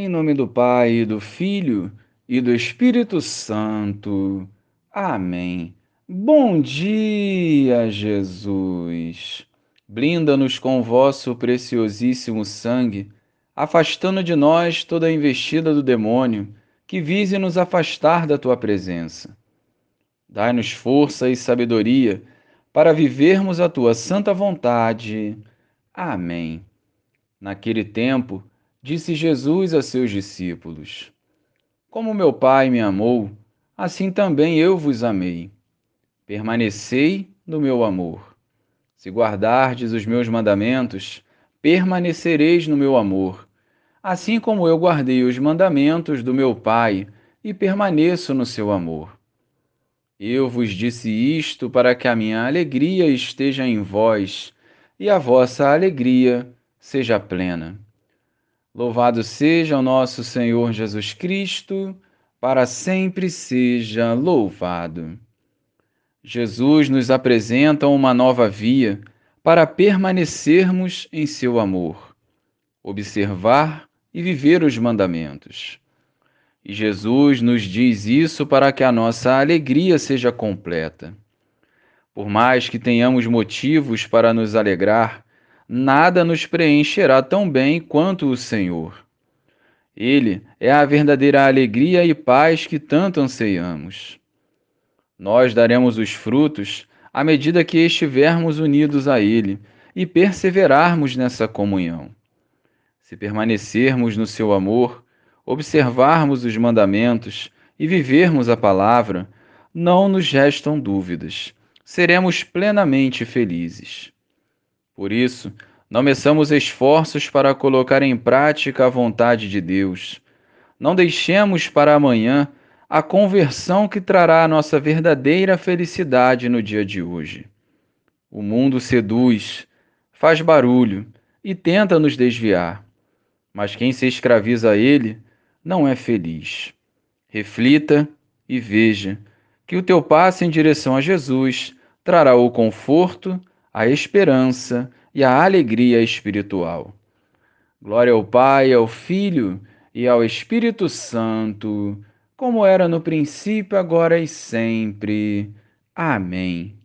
Em nome do Pai, do Filho e do Espírito Santo. Amém. Bom dia, Jesus. Blinda-nos com vosso preciosíssimo sangue, afastando de nós toda a investida do demônio que vise nos afastar da tua presença. Dai-nos força e sabedoria para vivermos a tua santa vontade. Amém. Naquele tempo, disse Jesus a seus discípulos: Como meu Pai me amou, assim também eu vos amei. Permanecei no meu amor. Se guardardes os meus mandamentos, permanecereis no meu amor, assim como eu guardei os mandamentos do meu Pai e permaneço no seu amor. Eu vos disse isto para que a minha alegria esteja em vós e a vossa alegria seja plena. Louvado seja o nosso Senhor Jesus Cristo, para sempre seja louvado. Jesus nos apresenta uma nova via para permanecermos em seu amor, observar e viver os mandamentos. E Jesus nos diz isso para que a nossa alegria seja completa. Por mais que tenhamos motivos para nos alegrar, nada nos preencherá tão bem quanto o Senhor. Ele é a verdadeira alegria e paz que tanto anseiamos. Nós daremos os frutos à medida que estivermos unidos a Ele e perseverarmos nessa comunhão. Se permanecermos no seu amor, observarmos os mandamentos e vivermos a palavra, não nos restam dúvidas. Seremos plenamente felizes. Por isso, não meçamos esforços para colocar em prática a vontade de Deus. Não deixemos para amanhã a conversão que trará a nossa verdadeira felicidade no dia de hoje. O mundo seduz, faz barulho e tenta nos desviar, mas quem se escraviza a ele não é feliz. Reflita e veja que o teu passo em direção a Jesus trará o conforto a esperança e a alegria espiritual. Glória ao Pai, ao Filho e ao Espírito Santo, como era no princípio, agora e sempre. Amém.